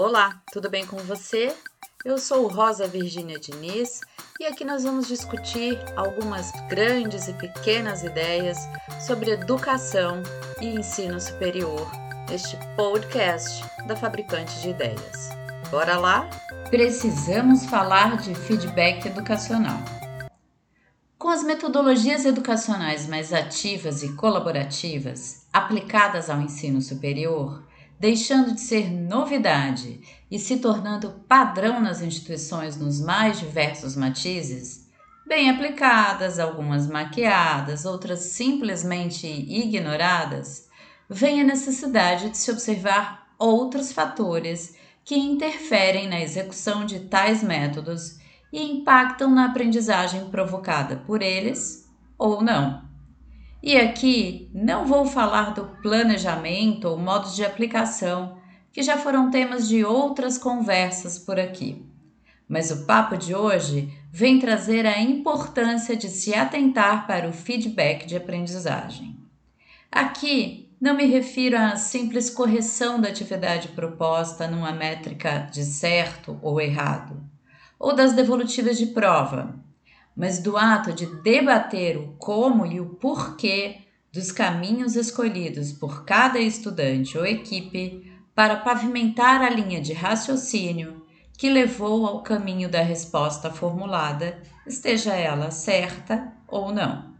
Olá, tudo bem com você? Eu sou Rosa Virgínia Diniz e aqui nós vamos discutir algumas grandes e pequenas ideias sobre educação e ensino superior neste podcast da Fabricante de Ideias. Bora lá? Precisamos falar de feedback educacional. Com as metodologias educacionais mais ativas e colaborativas aplicadas ao ensino superior, deixando de ser novidade e se tornando padrão nas instituições nos mais diversos matizes, bem aplicadas, algumas maquiadas, outras simplesmente ignoradas, vem a necessidade de se observar outros fatores que interferem na execução de tais métodos e impactam na aprendizagem provocada por eles ou não. E aqui não vou falar do planejamento ou modos de aplicação, que já foram temas de outras conversas por aqui. Mas o papo de hoje vem trazer a importância de se atentar para o feedback de aprendizagem. Aqui não me refiro à simples correção da atividade proposta numa métrica de certo ou errado, ou das devolutivas de prova, mas do ato de debater o como e o porquê dos caminhos escolhidos por cada estudante ou equipe para pavimentar a linha de raciocínio que levou ao caminho da resposta formulada, esteja ela certa ou não.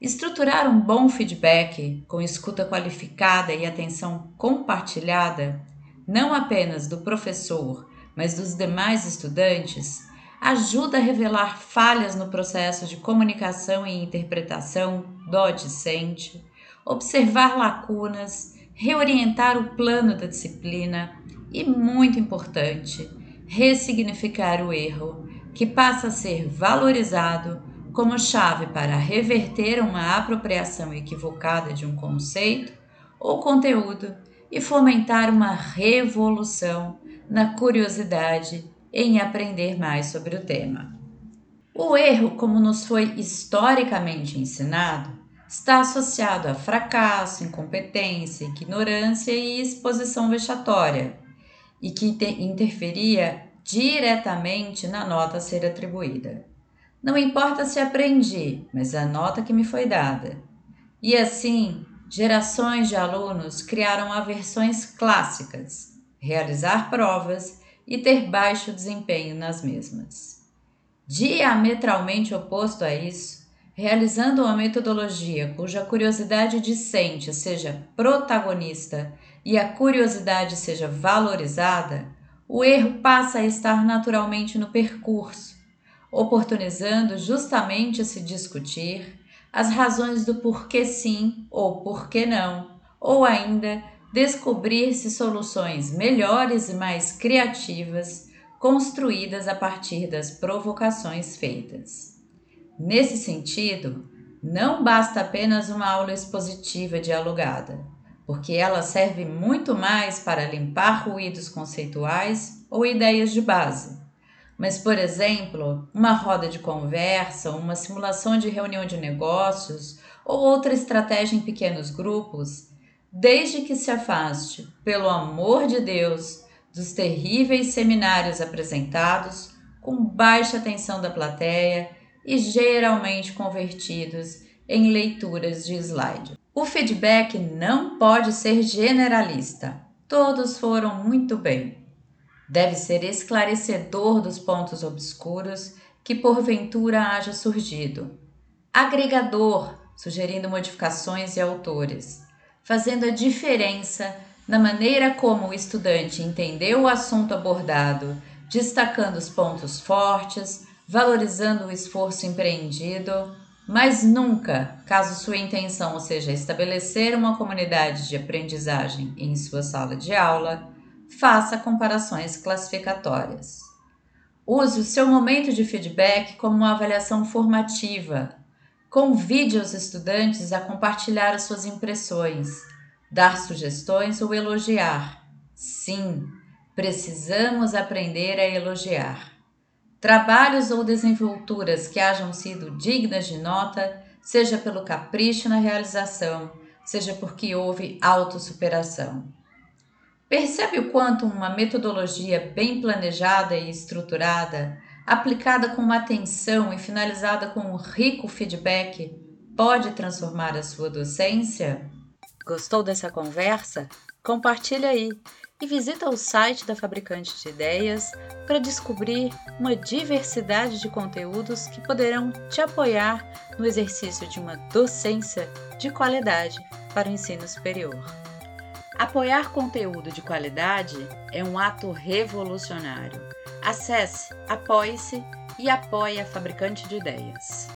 Estruturar um bom feedback com escuta qualificada e atenção compartilhada, não apenas do professor, mas dos demais estudantes, ajuda a revelar falhas no processo de comunicação e interpretação do discente, observar lacunas, reorientar o plano da disciplina e, muito importante, ressignificar o erro, que passa a ser valorizado como chave para reverter uma apropriação equivocada de um conceito ou conteúdo e fomentar uma revolução na curiosidade em aprender mais sobre o tema. O erro, como nos foi historicamente ensinado, está associado a fracasso, incompetência, ignorância e exposição vexatória, e que interferia diretamente na nota a ser atribuída. Não importa se aprendi, mas a nota que me foi dada. E assim, gerações de alunos criaram aversões clássicas: realizar provas e ter baixo desempenho nas mesmas. Diametralmente oposto a isso, realizando uma metodologia cuja curiosidade discente seja protagonista e a curiosidade seja valorizada, o erro passa a estar naturalmente no percurso, oportunizando justamente se discutir as razões do porquê sim ou porquê não, ou ainda descobrir-se soluções melhores e mais criativas construídas a partir das provocações feitas. Nesse sentido, não basta apenas uma aula expositiva dialogada, porque ela serve muito mais para limpar ruídos conceituais ou ideias de base. Mas, por exemplo, uma roda de conversa, uma simulação de reunião de negócios ou outra estratégia em pequenos grupos desde que se afaste, pelo amor de Deus, dos terríveis seminários apresentados com baixa atenção da plateia e geralmente convertidos em leituras de slide. O feedback não pode ser generalista. Todos foram muito bem. Deve ser esclarecedor dos pontos obscuros que porventura haja surgido. Agregador, sugerindo modificações e autores fazendo a diferença na maneira como o estudante entendeu o assunto abordado, destacando os pontos fortes, valorizando o esforço empreendido, mas nunca, caso sua intenção seja estabelecer uma comunidade de aprendizagem em sua sala de aula, faça comparações classificatórias. Use o seu momento de feedback como uma avaliação formativa, Convide os estudantes a compartilhar as suas impressões, dar sugestões ou elogiar. Sim, precisamos aprender a elogiar. Trabalhos ou desenvolturas que hajam sido dignas de nota, seja pelo capricho na realização, seja porque houve autossuperação. Percebe o quanto uma metodologia bem planejada e estruturada, aplicada com uma atenção e finalizada com um rico feedback, pode transformar a sua docência? Gostou dessa conversa? Compartilha aí e visita o site da Fabricante de Ideias para descobrir uma diversidade de conteúdos que poderão te apoiar no exercício de uma docência de qualidade para o ensino superior. Apoiar conteúdo de qualidade é um ato revolucionário. Acesse, apoie-se e apoie a Fabricante de Ideias.